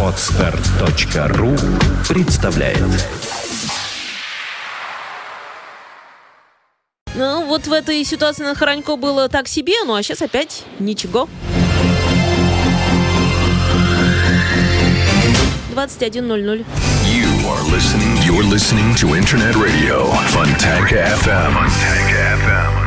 Отстар.ру представляет Ну, вот в этой ситуации на Хоронько было так себе, ну а сейчас опять ничего. 21.00. You are listening, you're listening to Internet Radio Fontanka FM. Fontanka FM.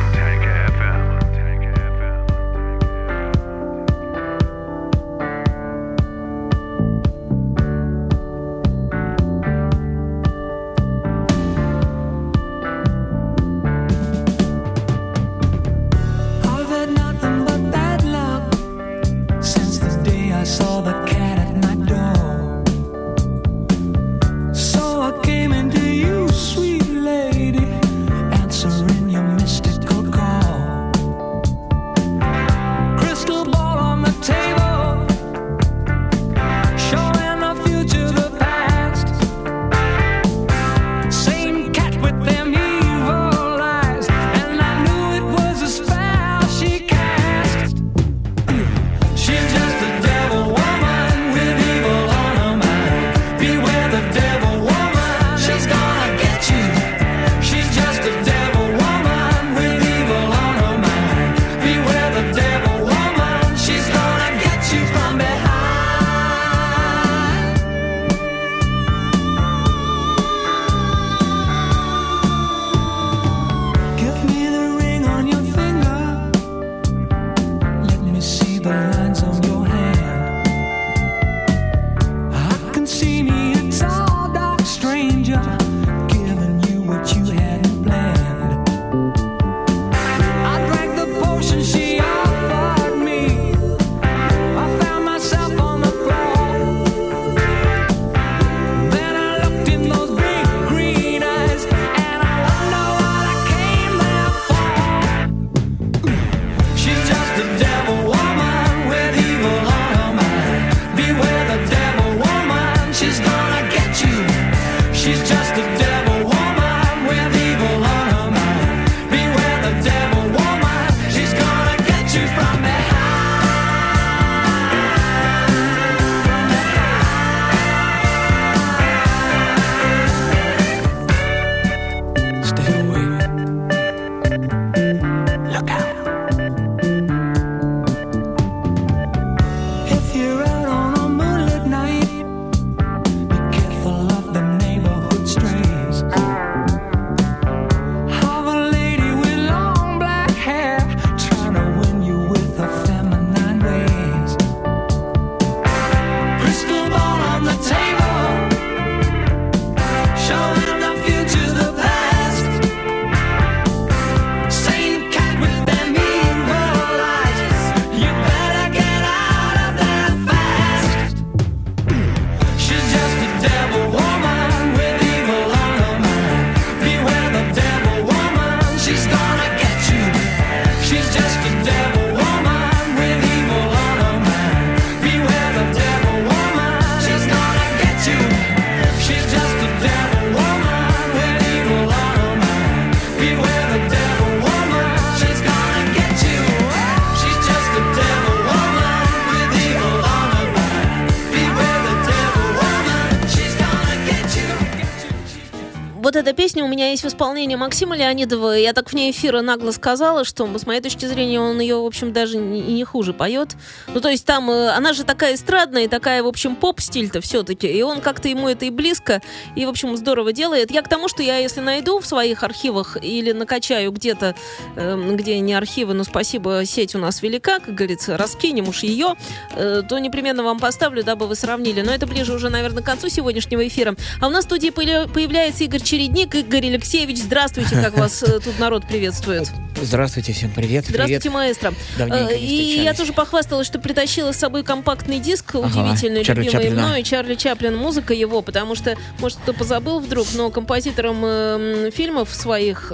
Песня у меня есть в исполнении Максима Леонидова. Я так вне эфира нагло сказала, что, с моей точки зрения, он ее, в общем, даже не- не хуже поет. Ну, то есть там, э, она же такая эстрадная, такая, в общем, поп-стиль-то все-таки. И он как-то ему это и близко, и, в общем, здорово делает. Я к тому, что я, если найду в своих архивах или накачаю где-то, э, где не архивы, но спасибо, сеть у нас велика, как говорится, раскинем уж ее, э, то непременно вам поставлю, дабы вы сравнили. Но это ближе уже, наверное, к концу сегодняшнего эфира. А у нас в студии появля- появляется Игорь Чередник. Игорь Алексеевич, здравствуйте, как вас э, тут народ приветствует. Здравствуйте, всем привет. Здравствуйте, привет. маэстро. Давненько Э, И я тоже похвасталась, что притащила с собой компактный диск, Ага, удивительный, Чарли любимый Чаплина. мной, Чарли Чаплин, музыка его, потому что, может, кто позабыл вдруг, но композитором э, фильмов своих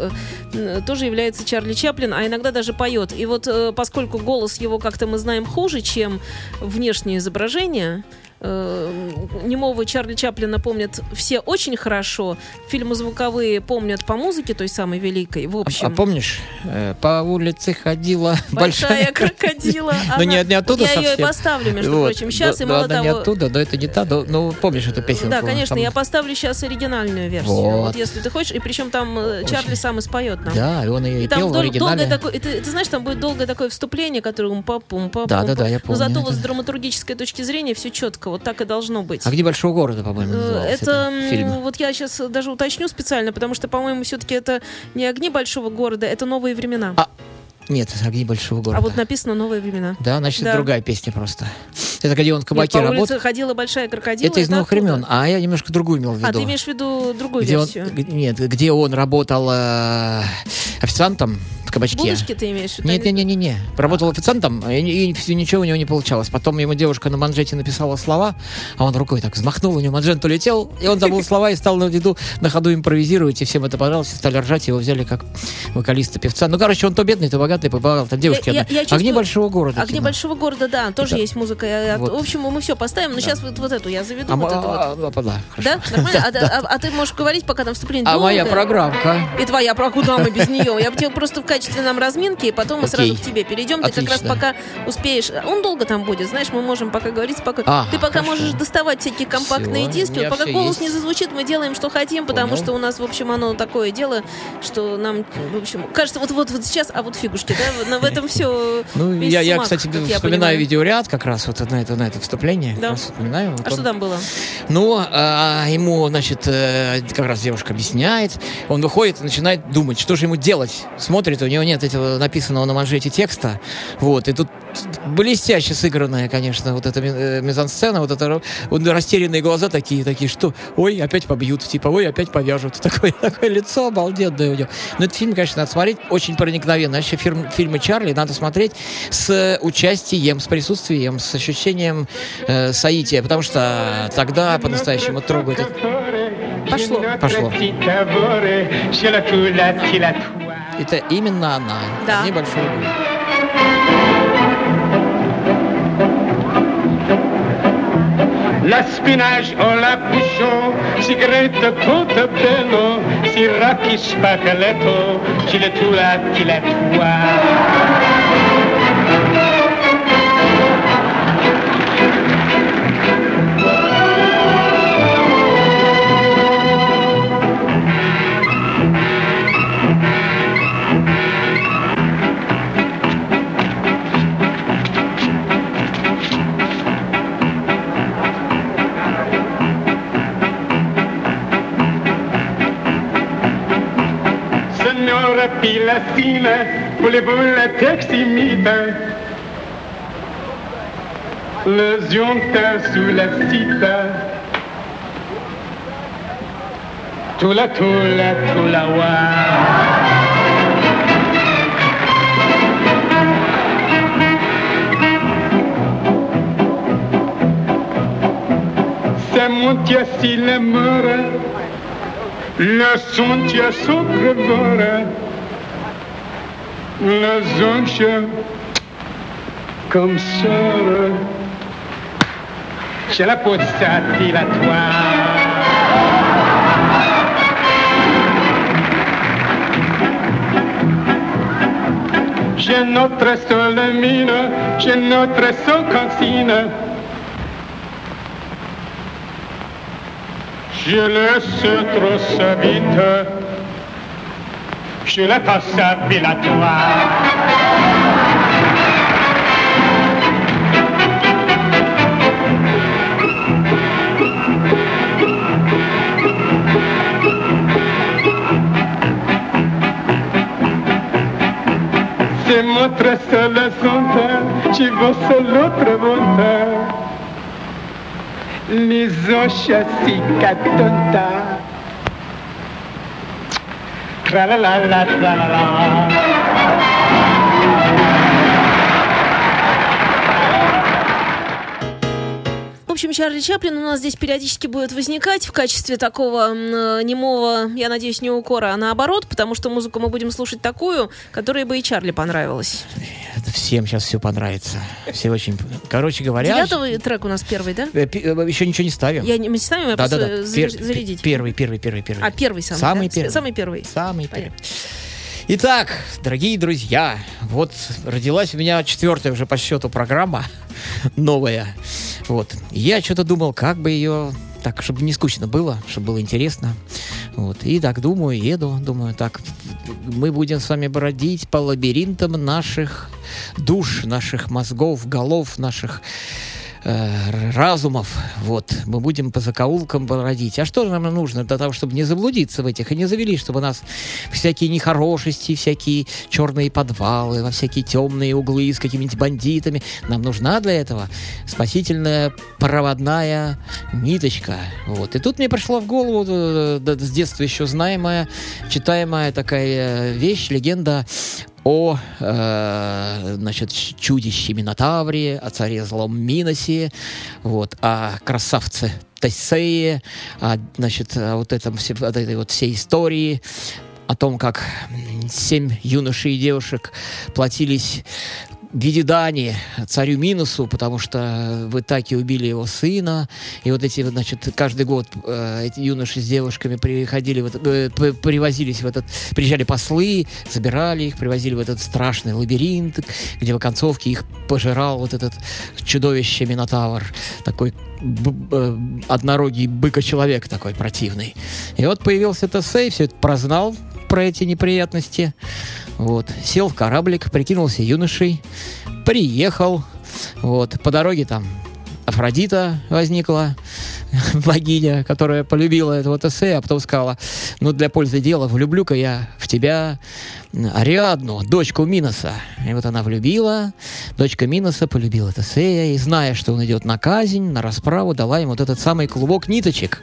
э, тоже является Чарли Чаплин, а иногда даже поет. И вот э, поскольку голос его как-то мы знаем хуже, чем внешнее изображение, э, немого Чарли Чаплина помнят все очень хорошо. Фильмы звуковые помнят по музыке, той самой великой. В А, общем, а помнишь, э, по улице ходила большая крокодила. Ну, не- Она- не оттуда Я ее и поставлю, между Вот. прочим, сейчас. Да, И мало да, она не того, оттуда, но это не та. но- Ну, помнишь эту песенку? Да, конечно, Там- я поставлю сейчас оригинальную версию. Вот. Вот, если ты хочешь. И причем там э, Чарли сам и споет нам. Да, и он ее И и там пел в оригинале. долгое такое, ты, ты знаешь, там будет долгое такое вступление, которое ум па пум па Да, да, да, я Но помню зато это. вот с драматургической точки зрения все четко, вот так и должно быть. А где большого города, по-моему, Э, Это м, вот я сейчас даже уточню специально, потому что, по-моему, все-таки это не огни большого города, это новые времена. А, Нет, огни большого А, города. вот написано новые времена. Да, значит, Да. это другая песня просто. Это где он в Нет, кабаке по улице работает. ходила большая крокодила. Это из новых оттуда. времен. А я немножко другую имел в виду. А, ты имеешь в виду другую где он, версию? г- нет, где он работал э, официантом кабачке. Булочки ты имеешь в виду? Нет, нет, нет, нет, нет. Работал официантом, и, и всё- ничего у него не получалось. Потом ему девушка на манжете написала слова, а он рукой так взмахнул, у него манжет улетел, и он забыл слова и стал на виду на ходу импровизировать, и всем это понравилось, и стали ржать, его взяли как вокалиста, певца. Ну, короче, он то бедный, то богатый, помогал там девушке. Я- я- я Огни чувствую- большого города. Огни кино. большого города, да, тоже Это- есть музыка. Вот. В общем, мы все поставим, но сейчас вот, вот эту я заведу. А, вот мо- эту вот. а, а, да. Да? Нормально? А, а- а ты можешь говорить, пока там вступление А моя программка. И твоя, про куда мы без нее? Я бы тебе просто в качестве нам разминки, и потом мы Окей. сразу к тебе перейдем. Ты как раз пока успеешь. Он долго там будет, знаешь, мы можем пока говорить спокойно. А, Ты пока хорошо. можешь доставать всякие компактные диски. Вот пока голос есть. не зазвучит, мы делаем, что хотим, потому Понял. что у нас, в общем, оно такое дело, что нам, в общем, кажется, вот вот вот сейчас, а вот фигушки, да, в этом все. Ну, я, я, кстати, вспоминаю видеоряд как раз вот на это, на это вступление. Да. Вспоминаю. А что там было? Ну, а, ему, значит, э, как раз девушка объясняет. Он выходит и начинает думать, что же ему делать. Смотрит, у него нет этого написанного на манжете текста. Вот, и тут блестяще сыгранная, конечно, вот эта э, мизансцена, вот это вот растерянные глаза такие, такие, что, ой, опять побьют, типа, ой, опять повяжут. Такое, такое лицо обалденное у него. Но этот фильм, конечно, надо смотреть, очень проникновенно. Вообще фирм- фильмы Чарли надо смотреть с участием, с присутствием, с ощущением э, соития, потому что тогда по-настоящему трогает. Пошло. Пошло. Это именно она. Да. Огни большого города. La spinach o la bouchon, sigaretta tutto bello, siracchi spaccaletto, ciletura, la pila fine, voulez-vous la teximide Le jonta sous la cita. Tula tula tula wa. C'est mon Dieu s'il mort, le son Dieu s'ouvre na zoncha comme sœur. J'ai la peau de sa J'ai notre seule mine, j'ai notre seule cantine. Je laisse trop sa vite la cassa filatura. Se mostrasse la santé, ci fosse l'autre volontà. Les anches à Tra la la la la la. Общем, Чарли Чаплин у нас здесь периодически будет возникать в качестве такого э, немого, я надеюсь, не укора, а наоборот, потому что музыку мы будем слушать такую, которая бы и Чарли понравилась. Это всем сейчас все понравится. Все очень... Короче говоря... Девятый трек у нас первый, да? э, э, еще ничего не ставим. Я не мы ставим, я просто Да-да-да. заря- Пер- зарядить. Первый, первый, первый, первый. А, первый самый, Самый да? первый. Самый первый. Самый первый. Итак, дорогие друзья, вот родилась у меня четвертая уже по счету программа новая. Вот. Я что-то думал, как бы ее так, чтобы не скучно было, чтобы было интересно. Вот. И так думаю, еду, думаю, так, мы будем с вами бродить по лабиринтам наших душ, наших мозгов, голов, наших э, разумов. Вот. Мы будем по закоулкам бродить. А что же нам нужно для того, чтобы не заблудиться в этих и не завели, чтобы нас всякие нехорошести, всякие черные подвалы, во всякие темные углы с какими-нибудь бандитами. Нам нужна для этого спасительная проводная ниточка. Вот. И тут мне пришло в голову э, да, с детства еще знаемая, читаемая такая вещь, легенда о э, значит, чудище Минотавре, о царе злом Миносе, вот, о красавце Тесее, о, значит, о вот, этом, вот этой вот всей истории, о том, как семь юношей и девушек платились в виде дани царю Минусу, потому что в Итаке убили его сына. И вот эти, значит, каждый год э, эти юноши с девушками приходили, в этот- э, привозились в этот, приезжали послы, забирали их, привозили в этот страшный лабиринт, где в оконцовке их пожирал вот этот чудовище Минотавр, такой э, однорогий быка-человек такой противный. И вот появился Тесей, все это прознал про эти неприятности. Вот. Сел в кораблик, прикинулся юношей, приехал. Вот. По дороге там Афродита возникла, богиня, которая полюбила этого Тесея, а потом сказала, ну, для пользы дела влюблю-ка я в тебя Ариадну, дочку Миноса. И вот она влюбила, дочка Миноса полюбила Тесея, и зная, что он идет на казнь, на расправу, дала ему вот этот самый клубок ниточек.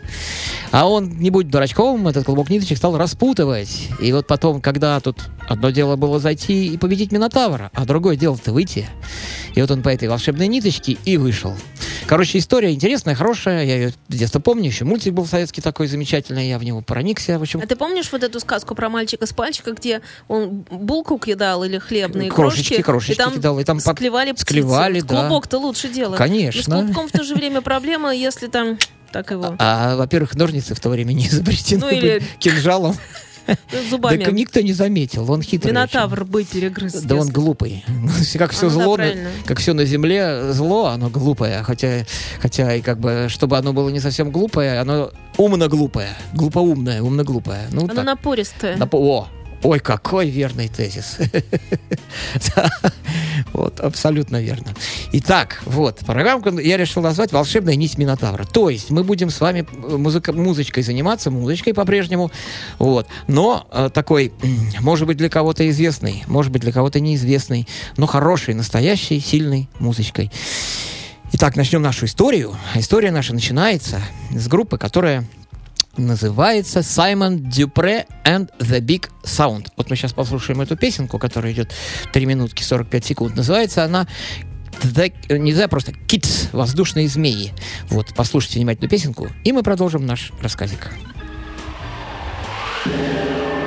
А он, не будь дурачком, этот клубок ниточек стал распутывать. И вот потом, когда тут одно дело было зайти и победить Минотавра, а другое дело-то выйти. И вот он по этой волшебной ниточке и вышел. Короче, история интересная, хорошая. Я ее с детства помню. Еще мультик был советский такой замечательный. Я в него проникся. В общем, А ты помнишь вот эту сказку про мальчика с пальчика, где он булку кидал или хлебные Крошечки, крошки, крошечки и там, кидал, и там под- склевали птицы. склевали, Вот да. Клубок-то лучше дело. Конечно. Но с клубком в то же время проблема, если там так его а, во-первых, ножницы в то время не изобретены Ну, или- были кинжалом. зубами. Так никто не заметил. Он хитрый. Минотавр бы перегрыз. Да он глупый. Как все ну зло, как все на земле зло, оно глупое. Хотя, хотя и как бы, чтобы оно было не совсем глупое, оно умно глупое, глупоумное, умно глупое. Ну Оно напористое. Напо- О, ой, какой верный тезис. Вот, абсолютно верно. Итак, вот, программку я решил назвать «Волшебная нить Минотавра». То есть мы будем с вами э, музыка, музычкой заниматься, музычкой по-прежнему, вот. Но э, такой, может быть, для кого-то известный, может быть, для кого-то неизвестный, но хороший, настоящей, сильной музычкой. Итак, начнем нашу историю. История наша начинается с группы, которая называется Simon Dupre and the Big Sound. Вот мы сейчас послушаем эту песенку, которая идет 3 минутки 45 секунд. Называется она The- не знаю, просто Kids, воздушные змеи. Вот, послушайте внимательно песенку, и мы продолжим наш рассказик. I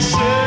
myself.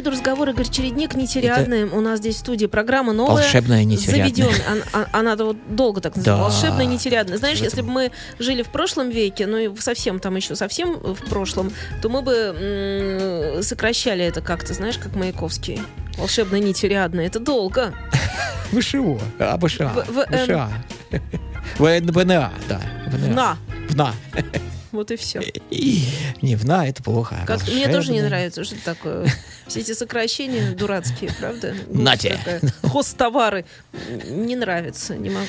Беседу, разговор. Игорь Чередник, нетериадный. У нас здесь в студии программа новая. Волшебная нетериадная. Заведен. Ан- а- Она, вот долго так называлась. Да. Волшебная нетериадная. Знаешь, если бы мы жили в прошлом веке, ну и совсем там еще совсем в прошлом, то мы бы сокращали это как-то, знаешь, как Маяковский. Волшебная нетериадная. Это долго. ВШО. А, ВША. ВНА, да. ВНА. На. ВНА. Вот и все. Не, ВНА это плохо. Как, мне тоже не нравится, что такое. Все эти сокращения дурацкие, правда? Нате. Такая. Хостовары. Не нравится, не могу.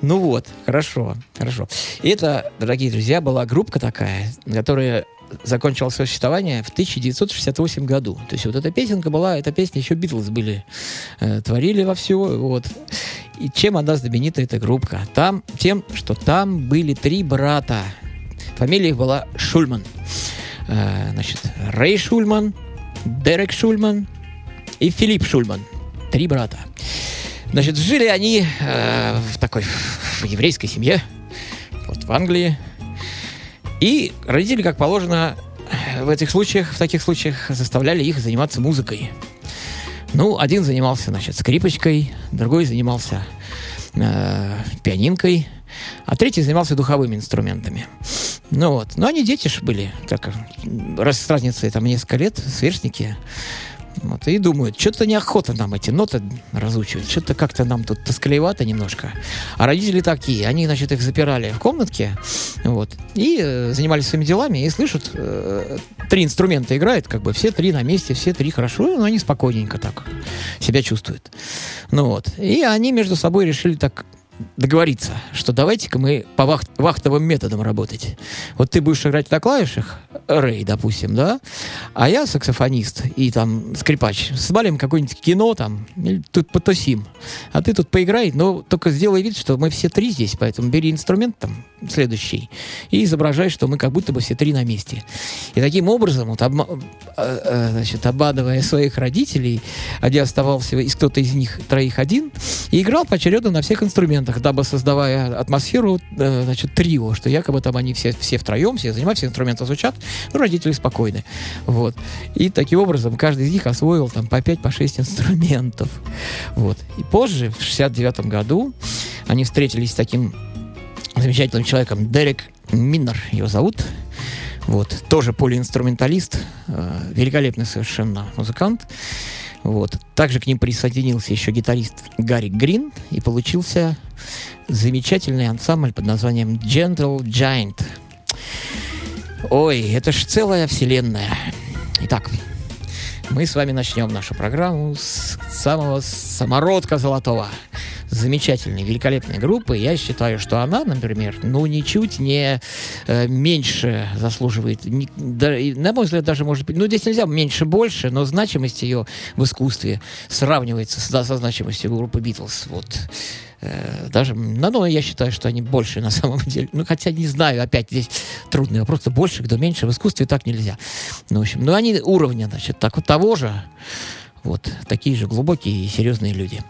Ну вот, хорошо, хорошо. И это, дорогие друзья, была группа такая, которая закончила свое существование в 1968 году. То есть вот эта песенка была, эта песня еще Битлз были, э, творили во все, вот. И чем она знаменита, эта группа? Там, тем, что там были три брата. Фамилия их была Шульман. Э, значит, Рэй Шульман, Дерек Шульман и Филипп Шульман. Три брата. Значит, жили они э, в такой в еврейской семье, вот в Англии. И родители, как положено, э, в этих случаях, в таких случаях заставляли их заниматься музыкой. Ну, один занимался, значит, скрипочкой, другой занимался э, пианинкой, а третий занимался духовыми инструментами. Ну вот. Но они дети ж были, так, раз с разницей там несколько лет, сверстники. Вот, и думают, что-то неохота нам эти ноты разучивать, что-то как-то нам тут тоскливато немножко. А родители такие, они, значит, их запирали в комнатке, вот, и э, занимались своими делами, и слышат, э, три инструмента играют, как бы все три на месте, все три хорошо, но они спокойненько так себя чувствуют. Ну вот, и они между собой решили так договориться, что давайте-ка мы по вахт- вахтовым методам работать. Вот ты будешь играть на клавишах, Рэй, допустим, да, а я саксофонист и там скрипач. Свалим какое-нибудь кино там, или тут потусим. А ты тут поиграй, но только сделай вид, что мы все три здесь, поэтому бери инструмент там следующий и изображай, что мы как будто бы все три на месте. И таким образом, вот, обма- э, э, значит, обманывая своих родителей, один оставался из кто-то из них троих один и играл поочередно на всех инструментах, дабы создавая атмосферу, э, значит, трио, что якобы там они все, все втроем, все занимаются, все инструменты звучат, ну, родители спокойны. Вот. И таким образом каждый из них освоил там по 5, по 6 инструментов. Вот. И позже, в 69 году, они встретились с таким замечательным человеком, Дерек Миннер его зовут. Вот. Тоже полиинструменталист, э, великолепный совершенно музыкант. Вот. Также к ним присоединился еще гитарист Гарри Грин, и получился замечательный ансамбль под названием Gentle Giant. Ой, это ж целая вселенная. Итак, мы с вами начнем нашу программу с самого самородка золотого. Замечательной, великолепной группы. Я считаю, что она, например, ну, ничуть не э, меньше заслуживает. ни- да, и, на мой взгляд, даже может быть, ну, здесь нельзя меньше больше, но значимость ее в искусстве сравнивается с, со значимостью группы Битлз. Вот. Э, даже, ну, ну, я считаю, что они больше на самом деле. Ну, хотя не знаю, опять здесь трудный вопрос. Больше, кто меньше. В искусстве так нельзя. Ну, в общем, ну, они уровня, значит, так вот того же. Вот, такие же глубокие и серьезные люди.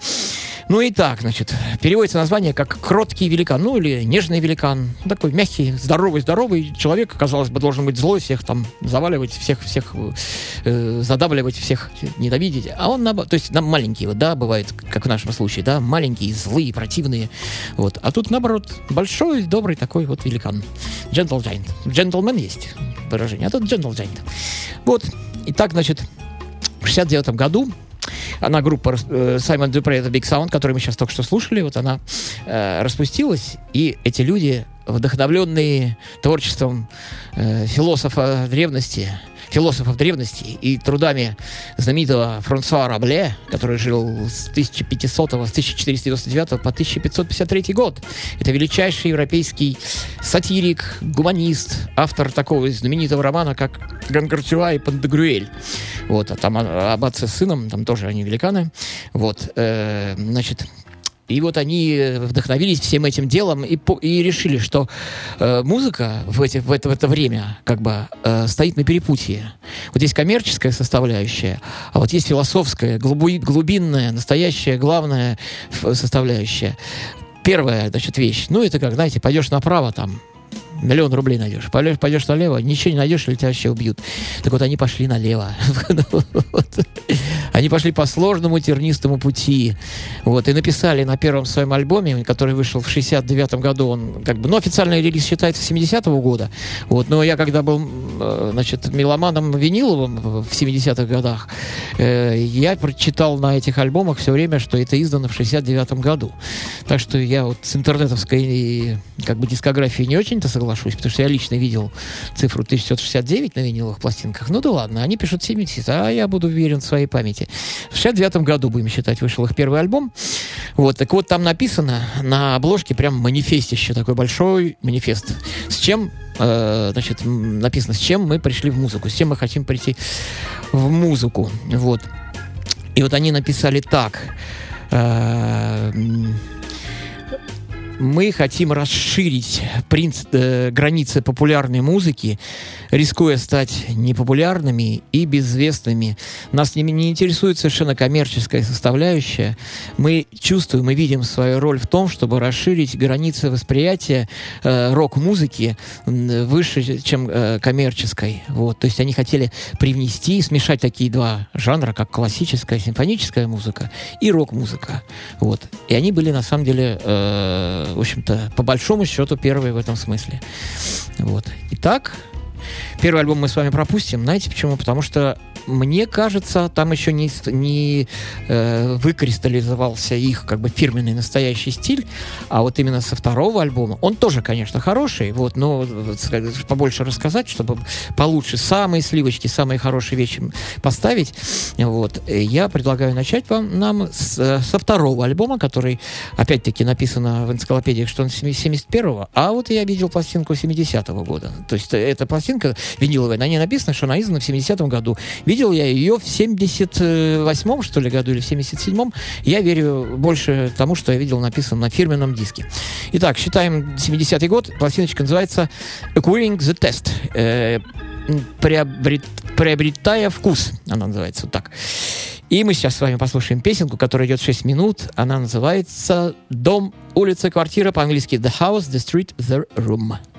Ну и так, значит, переводится название как «кроткий великан», ну или «нежный великан». Такой мягкий, здоровый-здоровый человек, казалось бы, должен быть злой, всех там заваливать, всех, всех э, задавливать, всех ненавидеть. А он, то есть нам маленькие, да, бывает, как в нашем случае, да, маленькие, злые, противные. Вот. А тут, наоборот, большой, добрый такой вот великан. Gentle Giant. Джентльмен есть выражение, а тут Gentle Giant. Вот. И так, значит, в 69 году она группа э, Simon Dupre The Big Sound, которую мы сейчас только что слушали, вот она э, распустилась, и эти люди, вдохновленные творчеством э, философа древности, философов древности и трудами знаменитого Франсуа Рабле, который жил с 1500 с 1499 по 1553 год. Это величайший европейский сатирик, гуманист, автор такого знаменитого романа, как Гангартюа и Пантагрюэль. Вот, а там об отце с сыном, там тоже они великаны. Вот, э, значит, и вот они э, вдохновились всем этим делом и, и решили, что э, музыка в, эти, в, это, в это время как бы э, стоит на перепутье. Вот есть коммерческая составляющая, а вот есть философская, глубу- глубинная, настоящая, главная составляющая. Первая, значит, вещь. Ну, это как, знаете, пойдешь направо, там, миллион рублей найдешь. Пойдешь, пойдешь налево, ничего не найдешь, или тебя вообще убьют. Так вот, они пошли налево. Они пошли по сложному тернистому пути. Вот, и написали на первом своем альбоме, который вышел в 69 году, он как бы, ну, официальный релиз считается 70-го года. Вот, но я когда был, э, значит, меломаном виниловым в 70-х годах, э, я прочитал на этих альбомах все время, что это издано в 69 году. Так что я вот с интернетовской как бы дискографией не очень-то соглашусь, потому что я лично видел цифру 1969 на виниловых пластинках. Ну да ладно, они пишут 70, а я буду уверен в своей памяти. В 69 году, будем считать, вышел их первый альбом. Вот, так вот там написано на обложке прям манифестище, такой большой манифест. С чем э, значит, написано, с чем мы пришли в музыку, с чем мы хотим прийти в музыку. Вот. И вот они написали так. э, мы хотим расширить принцип, э, границы популярной музыки, рискуя стать непопулярными и безвестными. Нас не, не интересует совершенно коммерческая составляющая. Мы чувствуем, мы видим свою роль в том, чтобы расширить границы восприятия э, рок-музыки выше, чем э, коммерческой. Вот. То есть они хотели привнести, смешать такие два жанра, как классическая симфоническая музыка и рок-музыка. Вот. И они были, на самом деле, э, в общем-то, по большому счету, первые в этом смысле. Вот. Итак, первый альбом мы с вами пропустим. Знаете почему? Потому что мне кажется, там еще не, не э, выкристаллизовался их как бы фирменный настоящий стиль, а вот именно со второго альбома, он тоже, конечно, хороший, вот, но вот, сказать, побольше рассказать, чтобы получше самые сливочки, самые хорошие вещи поставить, вот, э, я предлагаю начать вам нам с, э, со второго альбома, который, опять-таки, написано в энциклопедиях, что он 71-го, а вот я видел пластинку 70-го года. То есть э, эта пластинка виниловая, на ней написано, что она издана в 70-м году. Видел я ее в 78-м, что ли, году или в 77-м. Я верю больше тому, что я видел написано на фирменном диске. Итак, считаем 70-й год. Пластиночка называется Acquiring the Test. Э, приобрет- приобретая вкус. Она называется вот так. И мы сейчас с вами послушаем песенку, которая идет 6 минут. Она называется «Дом, улица, квартира», по-английски «The house, the street, the room». The room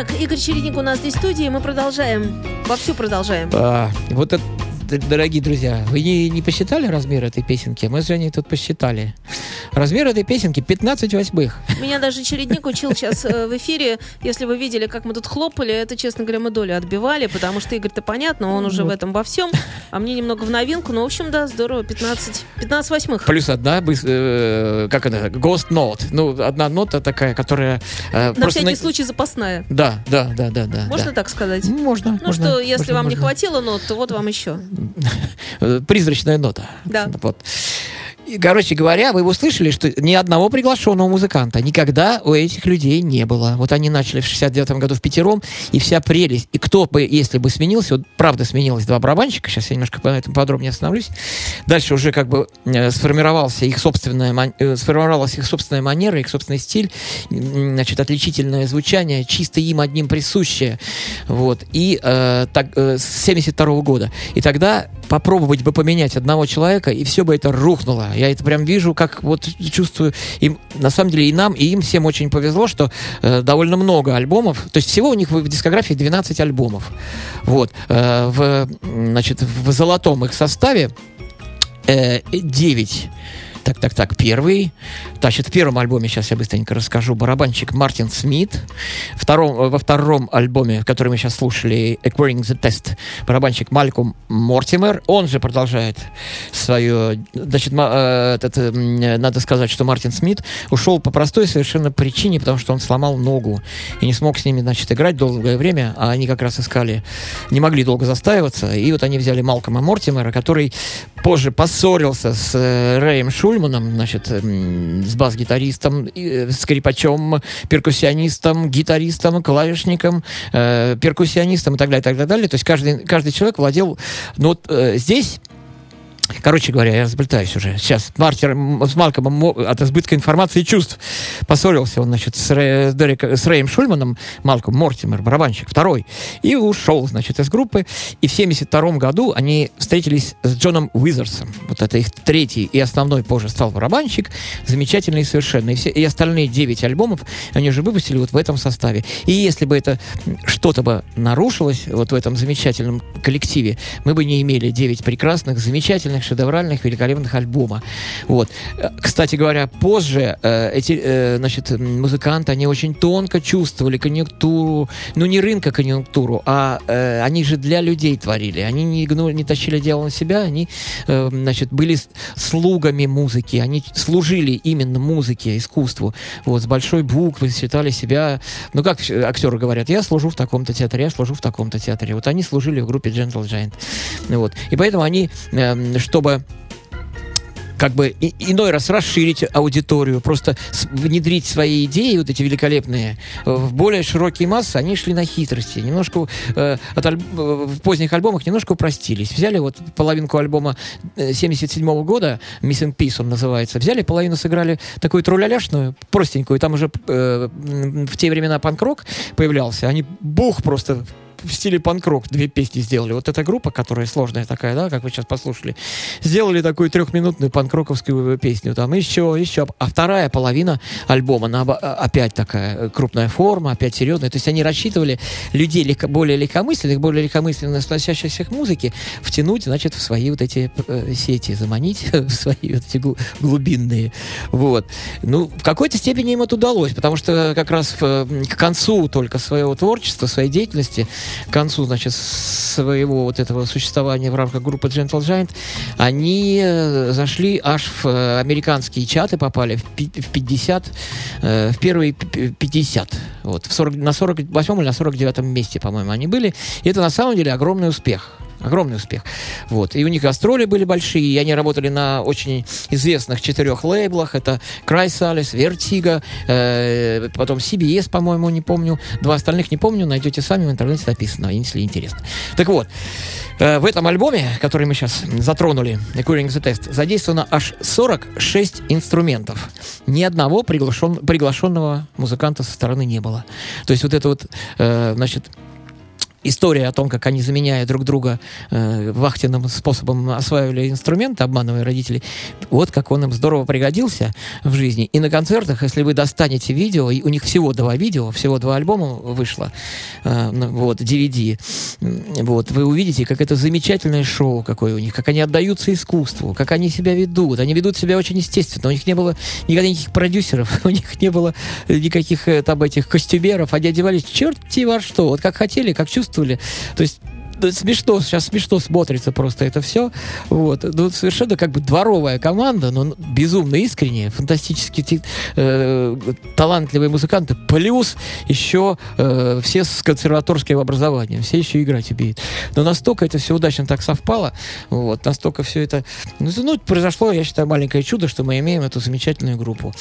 Итак, Игорь Чередник у нас здесь в студии, мы продолжаем, вовсю продолжаем. А, вот это, дорогие друзья, вы не, не посчитали размер этой песенки? Мы с Женей тут посчитали. Размер этой песенки 15 восьмых. Меня даже Чередник учил сейчас э, в эфире, если вы видели, как мы тут хлопали, это, честно говоря, мы долю отбивали, потому что Игорь-то понятно, он уже в этом во всем, а мне немного в новинку, но, в общем, да, здорово, 15, 15 восьмых. Плюс одна, э, как это, ghost note. Ну, одна нота такая, которая... э, На всякий случай запасная. Да, да, да, да, да. Можно да. так сказать? Ну, Можно. Ну можно, что, если можно, вам не хватило нот, то вот вам еще. Призрачная нота. Да. Вот. Короче говоря, вы услышали, что ни одного приглашенного музыканта никогда у этих людей не было. Вот они начали в 69 году в пятером, и вся прелесть. И кто бы, если бы сменился, вот правда сменилось два барабанщика, сейчас я немножко по этому подробнее остановлюсь. Дальше уже как бы э, сформировался их собственная, э, сформировалась их собственная манера, их собственный стиль, значит, отличительное звучание, чисто им одним присущее. Вот. И э, так, э, с 72 года. И тогда попробовать бы поменять одного человека, и все бы это рухнуло. Я это прям вижу, как вот чувствую. Им, на самом деле и нам, и им всем очень повезло, что э, довольно много альбомов. То есть всего у них в, в дискографии 12 альбомов. Вот. Э, в, значит, в золотом их составе э, 9. Так, так, так, первый. Значит, в первом альбоме, сейчас я быстренько расскажу, барабанщик Мартин Смит. Втором, э, во втором альбоме, который мы сейчас слушали, Acquiring the Test, барабанщик Мальком Мортимер. Он же продолжает свое... Значит, э, этот, м, э, надо сказать, что Мартин Смит ушел по простой совершенно причине, потому что он сломал ногу и не смог с ними, значит, играть долгое время, а они как раз искали, не могли долго застаиваться, и вот они взяли Малкома Мортимера, который позже поссорился с Рэем Шульманом, значит, м, с бас-гитаристом, э, скрипачом, перкуссионистом, гитаристом, клавишником, э, перкуссионистом и так далее, и так далее. То есть каждый, каждый человек владел... Ну вот э, здесь Короче говоря, я разблетаюсь уже. Сейчас м, с Малкомом мо- от избытка информации и чувств поссорился он, значит, с, Рэ- с Дерек- с Рэем Шульманом, Малком Мортимер, барабанщик, второй, и ушел, значит, из группы. И в 72 году они встретились с Джоном Уизерсом. Вот это их третий и основной позже стал барабанщик. Замечательный совершенно. И, все, и остальные 9 альбомов они уже выпустили вот в этом составе. И если бы это что-то бы нарушилось вот в этом замечательном коллективе, мы бы не имели 9 прекрасных, замечательных, шедевральных, великолепных альбома. Вот. Э, Кстати говоря, позже э, эти, э, значит, музыканты, они очень тонко чувствовали конъюнктуру, ну не рынка конъюнктуру, а э, они же для людей творили. Они не, гнули, не тащили дело на себя, они, э, значит, были слугами музыки, они служили именно музыке, искусству. Вот, с большой буквы считали себя, ну как актеры говорят, я служу в таком-то театре, я служу в таком-то театре. Вот они служили в группе Gentle Giant. Вот. И поэтому они, эм, чтобы как бы иной раз расширить аудиторию, просто внедрить свои идеи, вот эти великолепные, э, в более широкие массы, они шли на хитрости. Немножко э, от аль- э, в поздних альбомах немножко упростились. Взяли вот половинку альбома э, 77 года, Missing Piece он называется, взяли, половину сыграли такую труляляшную, простенькую, там уже э, в те времена панк-рок появлялся, они бух просто в стиле панк-рок две песни сделали. Вот эта группа, которая сложная такая, да, как вы сейчас послушали, сделали такую трехминутную панк-роковскую песню. Там еще, еще. А вторая половина альбома, она а, опять такая э, крупная форма, опять серьезная. То есть они рассчитывали людей легко- более легкомысленных, более легкомысленно относящихся к музыке, втянуть, значит, в свои вот эти э, сети, заманить в свои вот эти глу- глубинные. Вот. Ну, в какой-то степени им это удалось, потому что как раз в, к концу только своего творчества, своей деятельности, к концу, значит, своего вот этого существования в рамках группы Gentle Giant, они э, зашли аж в э, американские чаты, попали в, пи- в 50, э, в первые п- п- 50. Вот, в 40, на 48 или на 49 месте, по-моему, они были. И это на самом деле огромный успех. Огромный успех. Вот. И у них гастроли были большие, и они работали на очень известных четырех лейблах. Это Crysalis, Vertigo, э, потом CBS, по-моему, не помню. Два остальных не помню, найдете сами, в интернете написано, если интересно. Так вот, э, в этом альбоме, который мы сейчас затронули, Curing the Test, задействовано аж 46 инструментов. Ни одного приглашен- приглашенного музыканта со стороны не было. То есть вот это вот, э, значит, история о том, как они, заменяя друг друга э, вахтенным способом, осваивали инструменты, обманывая родителей, вот как он им здорово пригодился в жизни. И на концертах, если вы достанете видео, и у них всего два видео, всего два альбома вышло, э, ну, вот, DVD, вот, вы увидите, как это замечательное шоу какое у них, как они отдаются искусству, как они себя ведут. Они ведут себя очень естественно. У них не было никогда никаких продюсеров, у них не было никаких э, там этих костюмеров. Они одевались черти во что. Вот как хотели, как чувствовали. То есть смешно, сейчас смешно смотрится просто это все. Вот. Ну, совершенно как бы дворовая команда, но безумно искренняя, фантастически ти- э, талантливые музыканты, плюс еще э, все с консерваторским образованием, все еще играть умеют. Но настолько это все удачно так совпало, вот, настолько все это... Ну, произошло, я считаю, маленькое чудо, что мы имеем эту замечательную группу.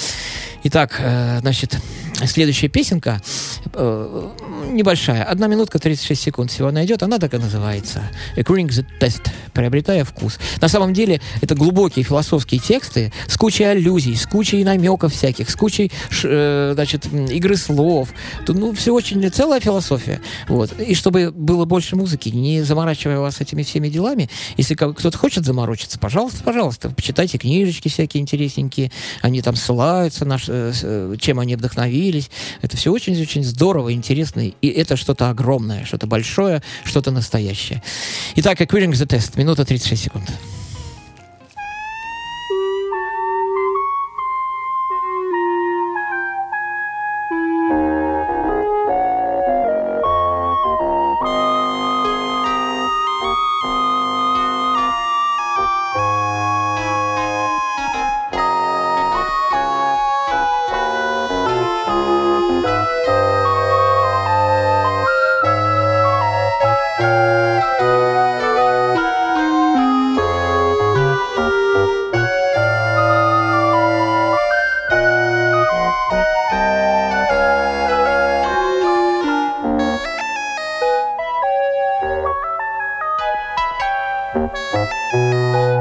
Итак, э, значит, следующая песенка э, небольшая, одна минутка 36 секунд всего она идет, она так и называется According the Test, приобретая вкус. На самом деле это глубокие философские тексты с кучей аллюзий, с кучей намеков всяких, с кучей э, значит, игры слов. Тут, ну, все очень, целая философия. Вот. И чтобы было больше музыки, не заморачивая вас этими всеми делами, если кто-то хочет заморочиться, пожалуйста, пожалуйста, почитайте книжечки всякие интересненькие, они там ссылаются, на, э, э, чем они вдохновились. Это все очень-очень здорово, интересно, и это что-то огромное, что-то большое, что-то настоящее. Итак, According the Test, минута 36 секунд. Игорь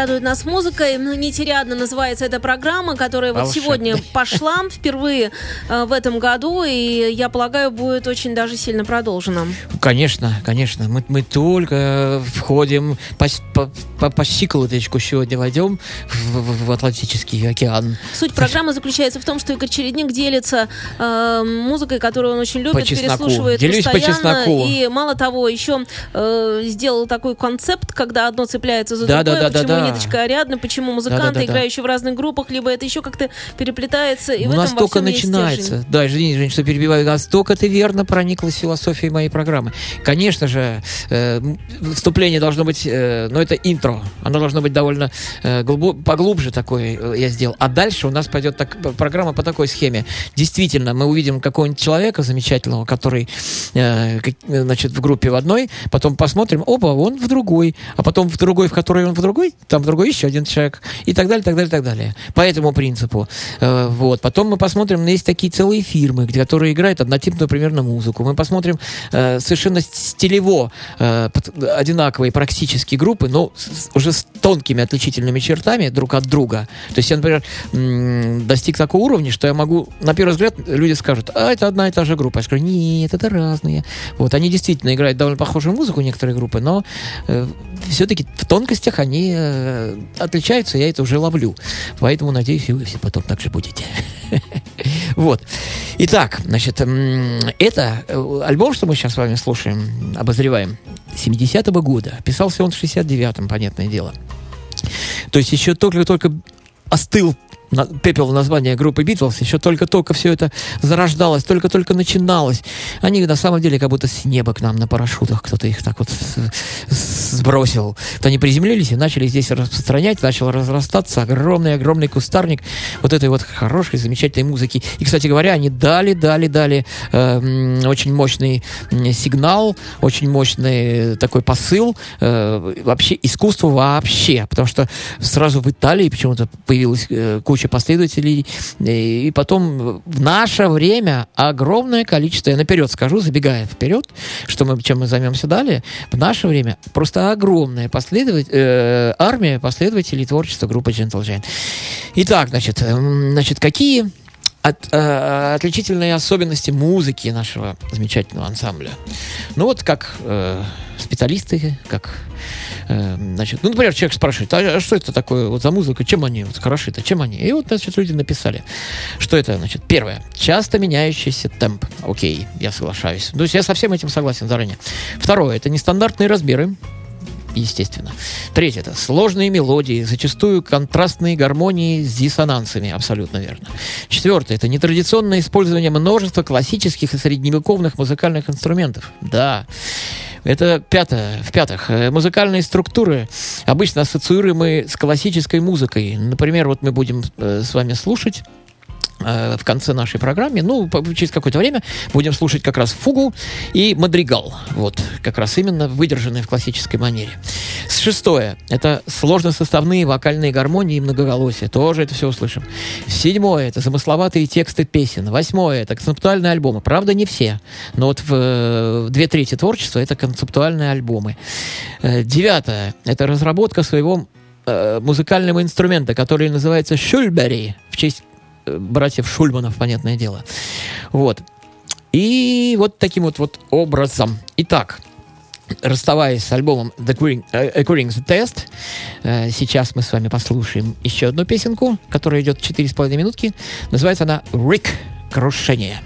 радует нас музыкой. Ну, «Нетериадно» называется эта программа, которая вот сегодня пошла впервые э, в этом году, и, я полагаю, будет очень даже сильно продолжена. Конечно, конечно. Мы, мы только входим по, по, по, по щиколоточку сегодня войдем в, в- в Атлантический океан. Суть программы заключается в том, что Игорь Чередник делится э, музыкой, которую он очень любит, По чесноку. переслушивает Делюсь по постоянно. чесноку. И мало того, еще э, сделал такой концепт, когда одно цепляется за Да, другое, да, да, почему да, да. ниточка Ариадны, почему музыканты, Да, да, да, да. играющие в разных группах, либо это еще как-то переплетается, и Ну, в этом всем есть начинается. Да, извини, Жень, что перебиваю. Настолько ты верно прониклась философией моей программы. Конечно же, э, вступление должно быть, э, ну, это интро. Оно должно быть довольно э, глубо- поглубже такое э, я сделал. А дальше у нас пойдет так, программа по такой схеме. Действительно, мы увидим какого-нибудь человека замечательного, который, э, э, значит, в группе в одной, потом посмотрим, опа, он в другой, а потом в другой, в которой он в другой, там в другой еще один человек, и так далее, так далее, так далее. По этому принципу. Э, вот. Потом мы посмотрим, есть такие целые фирмы, где- которые играют однотипную примерно музыку. Мы посмотрим э, совершенно стилево э, одинаковые практически группы, но уже с тонкими отличительными чертами друг от друга. То есть я, например, достиг такого уровня, что я могу, на первый взгляд, люди скажут, а это одна и та же группа. Я скажу, нет, это разные. Вот, они действительно играют довольно похожую музыку, некоторые группы, но все-таки в тонкостях они э, отличаются, я это уже ловлю. Поэтому, надеюсь, и вы все потом так же будете. Вот. Итак, значит, это э, альбом, что мы сейчас с вами слушаем, обозреваем, 70-го года. Писался он в 69-м, понятное дело. То есть еще только-только остыл пепел названия группы Битлз, еще только-только все это зарождалось, только-только начиналось. Они на самом деле как будто с неба к нам на парашютах кто-то их так вот сбросил. Вот они приземлились и начали здесь распространять, начал разрастаться огромный-огромный кустарник вот этой вот хорошей, замечательной музыки. И, кстати говоря, они дали, дали, дали э, очень мощный сигнал, очень мощный такой посыл э, вообще искусству вообще, потому что сразу в Италии почему-то появилась э, куча последователей, э, и потом в наше время огромное количество, я наперед скажу, забегая вперед, что мы, чем мы займемся далее, в наше время просто огромная последовать, э, армия последователей творчества группы Gentle Giant. Итак, значит, значит, какие от- э, отличительные особенности музыки нашего замечательного ансамбля. Ну вот как э, специалисты, как э, значит, ну, например, человек спрашивает, а, а что это такое вот за музыка, чем они вот хороши-то, чем они? И вот, значит, люди написали, что это, значит, первое, часто меняющийся темп. Окей, я соглашаюсь. То есть я со всем этим согласен заранее. Второе, это нестандартные размеры, естественно. Третье это сложные мелодии, зачастую контрастные гармонии с диссонансами, абсолютно верно. Четвертое это нетрадиционное использование множества классических и средневековых музыкальных инструментов. Да. Это пятое. В-пятых, э, музыкальные структуры обычно ассоциируемые с классической музыкой. Например, вот мы будем э, с вами слушать в конце нашей программы, ну, через какое-то время будем слушать как раз фугу и мадригал. Вот, как раз именно выдержанные в классической манере. Шестое. Это сложносоставные вокальные гармонии и многоголосие. Тоже это все услышим. Седьмое. Это замысловатые тексты песен. Восьмое. Это концептуальные альбомы. Правда, не все. Но вот в, э, в две трети творчества это концептуальные альбомы. Э, Девятое. Это разработка своего э, музыкального инструмента, который называется шульбери, в честь э, братьев Шульманов, понятное дело. Вот. И вот таким вот, вот образом. Итак, расставаясь с альбомом The According, э, According the Test, э, сейчас мы с вами послушаем еще одну песенку, которая идет 4,5 минутки. Называется она «Рик. Крушение».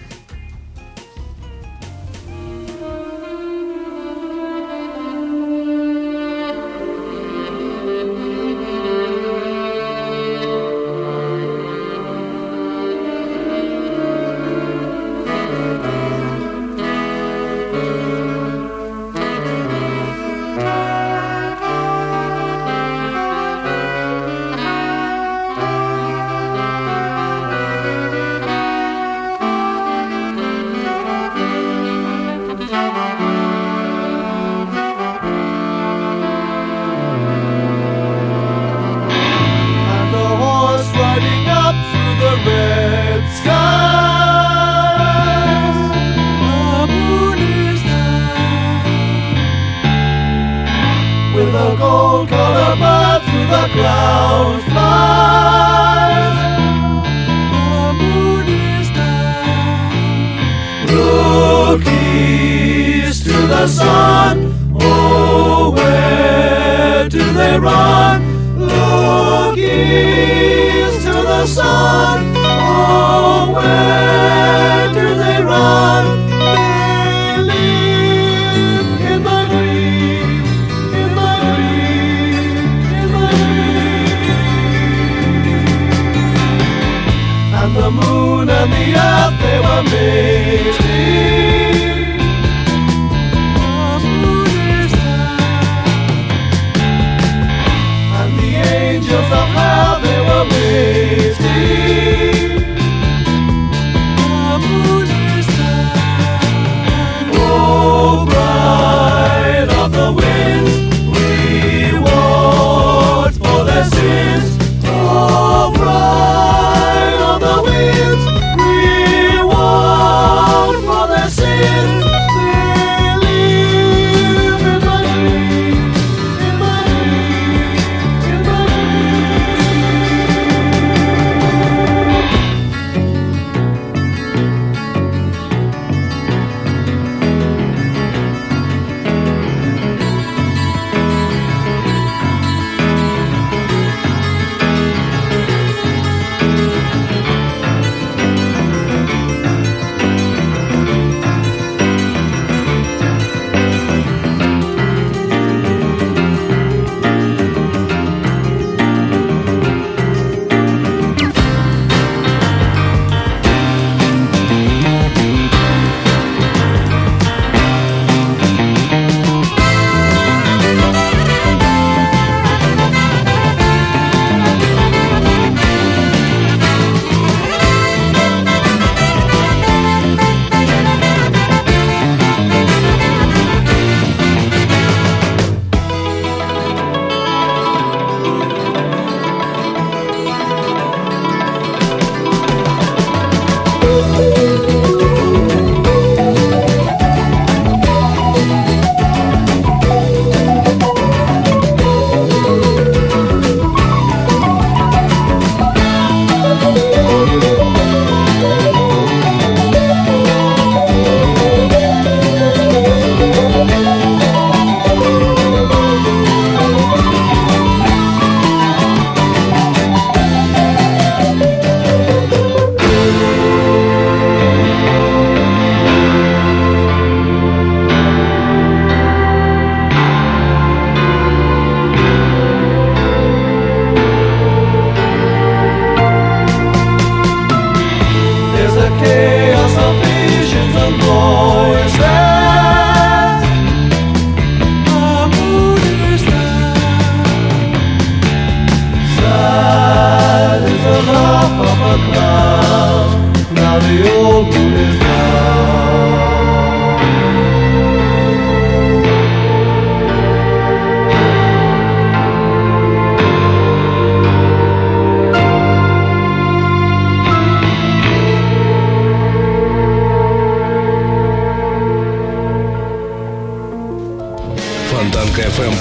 Okay.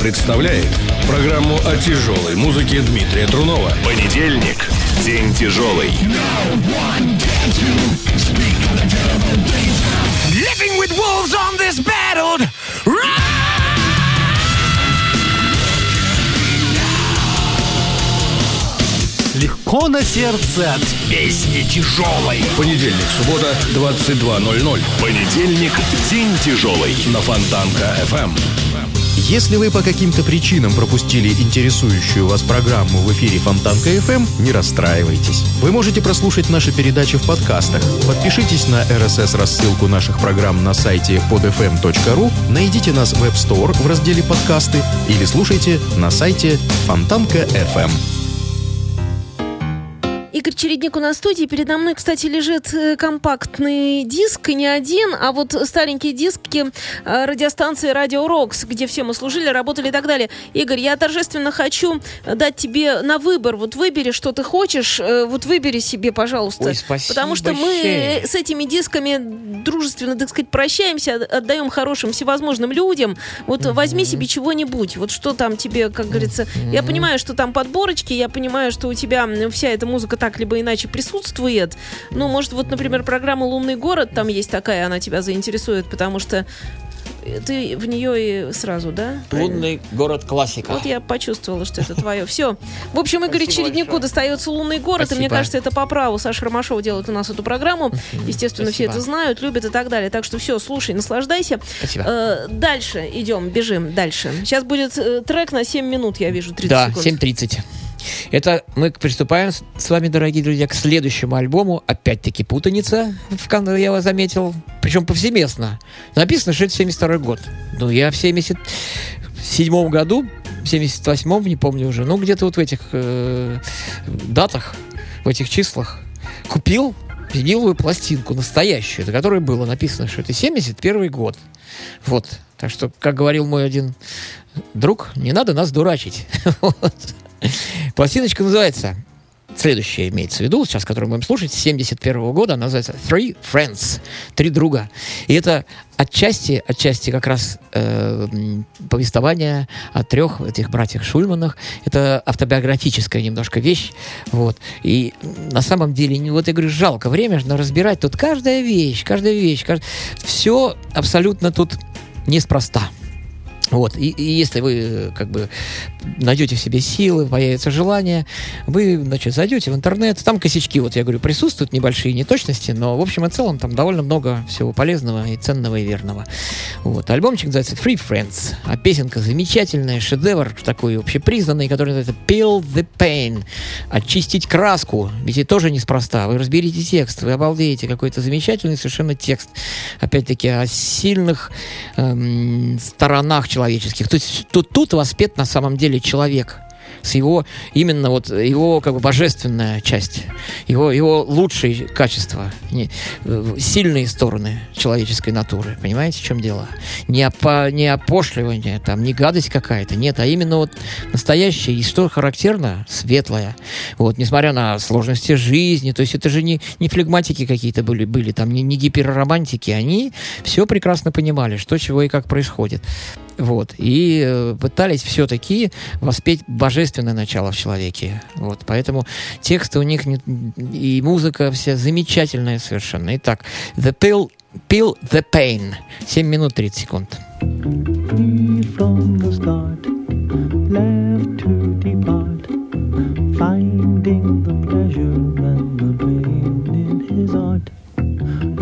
Представляет программу о тяжелой музыке Дмитрия Трунова. Понедельник. День тяжелый. Living with wolves on this battled Легко на сердце от песни тяжелой. Понедельник, суббота, 22.00. Понедельник. День тяжелый. На Фонтанка FM. Если вы по каким-то причинам пропустили интересующую вас программу в эфире Фонтанка FM, не расстраивайтесь. Вы можете прослушать наши передачи в подкастах. Подпишитесь на RSS-рассылку наших программ на сайте podfm.ru, найдите нас в App Store в разделе «Подкасты» или слушайте на сайте Фонтанка FM. Игорь Чередник у нас в студии. Передо мной, кстати, лежит э, компактный диск, не один, а вот старенькие диски э, радиостанции Радио Рокс, где все мы служили, работали и так далее. Игорь, я торжественно хочу дать тебе на выбор. Вот выбери, что ты хочешь, э, вот выбери себе, пожалуйста. Ой, спасибо Потому что мы большое. э, с этими дисками дружественно, так сказать, прощаемся, от- отдаем хорошим всевозможным людям. Вот возьми себе чего-нибудь. Вот что там тебе, как говорится. Я понимаю, что там подборочки, я понимаю, что у тебя вся эта музыка так либо иначе присутствует. Ну, может, вот, например, программа «Лунный город», там есть такая, она тебя заинтересует, потому что ты в нее и сразу, да? Лунный город классика. Вот я почувствовала, что это твое. Все. В общем, Спасибо Череднику достается лунный город. И мне кажется, это по праву. Саша Ромашова делает у нас эту программу. Естественно, все это знают, любят и так далее. Так что все, слушай, наслаждайся. Спасибо. Э, дальше идем, бежим дальше. Сейчас будет э, трек на 7 минут, я вижу, 30 Да, секунд. 7.30. Это мы приступаем с вами, дорогие друзья, к следующему альбому. Опять-таки путаница, я вас заметил. Причем повсеместно. Написано, что это 72 год. Ну, я в 77 году, в 78 не помню уже, ну, где-то вот в этих э, датах, в этих числах, купил виниловую пластинку настоящую, на которой было написано, что это 71 год. Вот. Так что, как говорил мой один друг, не надо нас дурачить. Пластиночка называется Следующая имеется в виду, сейчас, которую мы будем слушать, с 71 года, она называется Three Friends, Три друга. И это отчасти, отчасти как раз э, повествование о трех этих братьях Шульманах. Это автобиографическая немножко вещь. Вот. И на самом деле, вот я говорю, жалко время же разбирать тут каждая вещь, каждая вещь. Все абсолютно тут неспроста. Вот, и, и если вы как бы найдете в себе силы, появится желание, вы, значит, зайдете в интернет, там косячки, вот я говорю, присутствуют небольшие неточности, но в общем и целом там довольно много всего полезного и ценного и верного. Вот, альбомчик называется Free Friends, а песенка замечательная, шедевр такой общепризнанный, который называется Peel the Pain, очистить краску, ведь это тоже неспроста, вы разберите текст, вы обалдеете, какой-то замечательный совершенно текст, опять-таки о сильных эм, сторонах человеческих. То есть тут, тут воспет на самом деле человек с его именно вот его как бы божественная часть, его его лучшие качества, не- э, сильные стороны человеческой натуры. Понимаете, в чем дело? Не, опо, не опошливание, там, не гадость какая-то, нет, а именно вот настоящее, и что характерно, светлое. Вот, несмотря на сложности жизни, то есть это же не, не флегматики какие-то были, были там не, не гиперромантики, они все прекрасно понимали, что, чего и как происходит. Вот. И э, пытались все-таки воспеть божественное начало в человеке. Вот. Поэтому тексты у них не- и музыка вся замечательная совершенно. Итак, The Pill, Pill the Pain. 7 минут 30 секунд.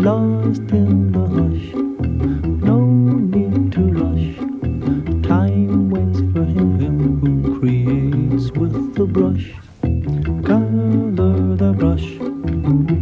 Lost in the hush, no need who creates with the brush. Color the brush.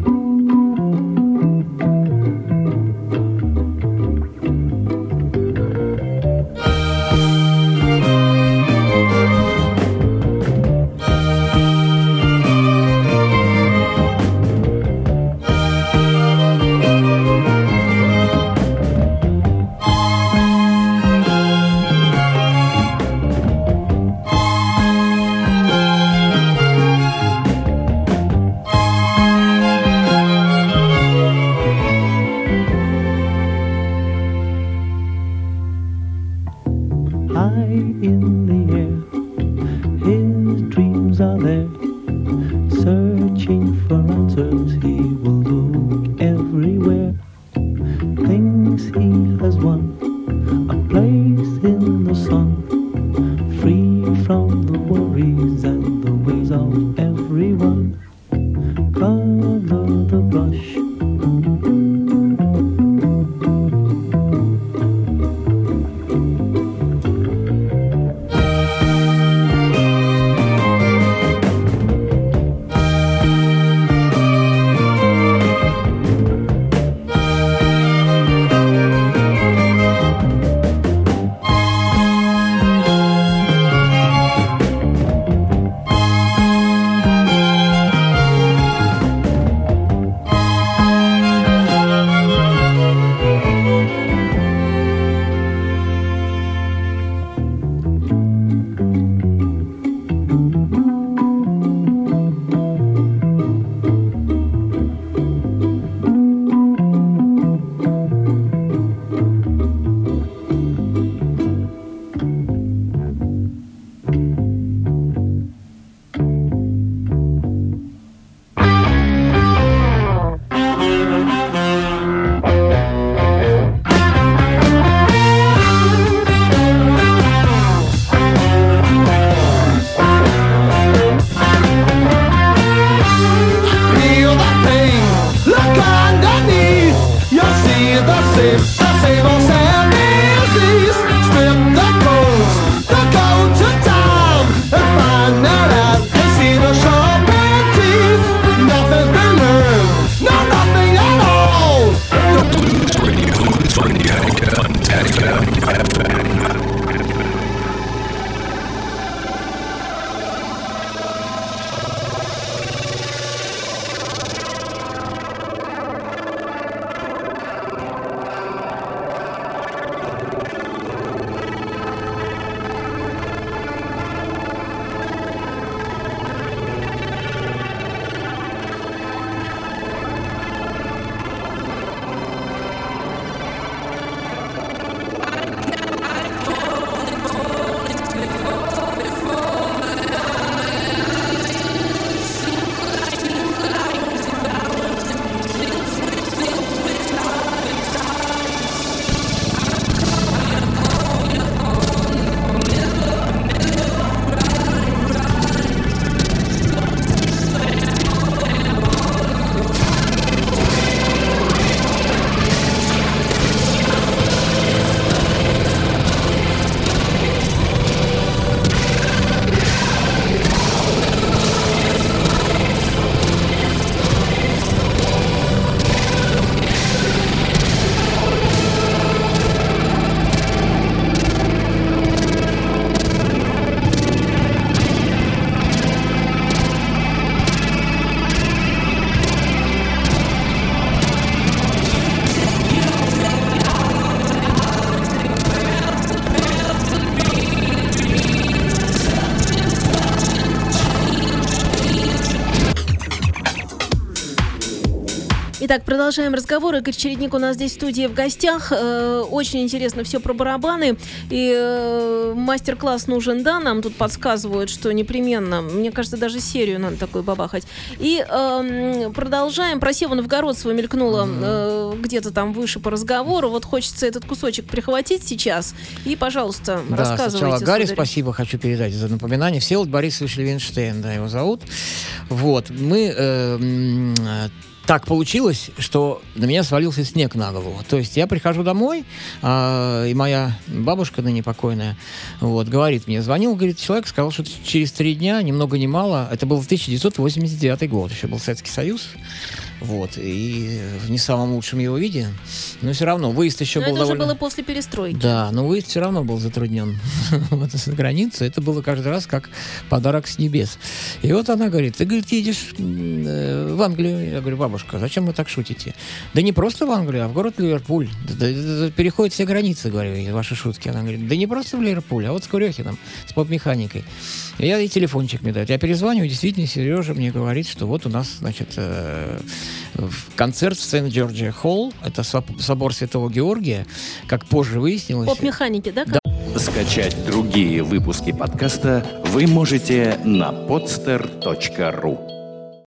Итак, продолжаем разговор. Игорь Чередник у нас здесь в студии в гостях. Э, Очень интересно все про барабаны. И э, мастер-класс нужен, да, нам тут подсказывают, что непременно. Мне кажется, даже серию надо такой бабахать. И эм, продолжаем. Про Севу Новгородцева мелькнуло э, где-то там выше по разговору. Вот хочется этот кусочек прихватить сейчас. И, пожалуйста, Да, рассказывайте. сначала Гарри сударь. спасибо хочу передать за напоминание. Всеволод Борисович Левинштейн, да, его зовут. Вот, мы... э, так получилось, что на меня свалился снег на голову. То есть я прихожу домой, а, и моя бабушка, ныне покойная, вот, говорит мне, звонил, говорит, человек сказал, что через три дня, ни много ни мало, это был 1989 год, еще был Советский Союз, вот, и в не самом лучшем его виде, но все равно выезд еще Но был это уже довольно... было после перестройки. Да, но выезд все равно был затруднен вот, за границу. Это было каждый раз как подарок с небес. И вот она говорит, ты, говорит, едешь э, в Англию. Я говорю, бабушка, зачем вы так шутите? Да не просто в Англию, а в город Ливерпуль. Да, да, да, да, переходят все границы, говорю, и ваши шутки. Она говорит, да не просто в Ливерпуль, а вот с Курехиным, с поп-механикой. И я ей телефончик мне дает. Я перезваниваю, действительно, Сережа мне говорит, что вот у нас, значит, э, концерт в Сент-Джорджия Холл, это соб- собор Святого Георгия, как позже выяснилось. Поп-механики, да? Скачать другие выпуски подкаста вы можете на podster.ru